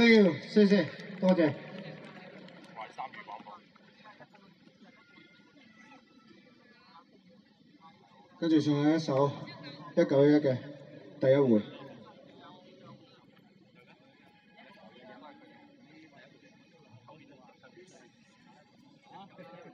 Thank you，谢谢，多谢。跟住送一首一九一嘅第一回。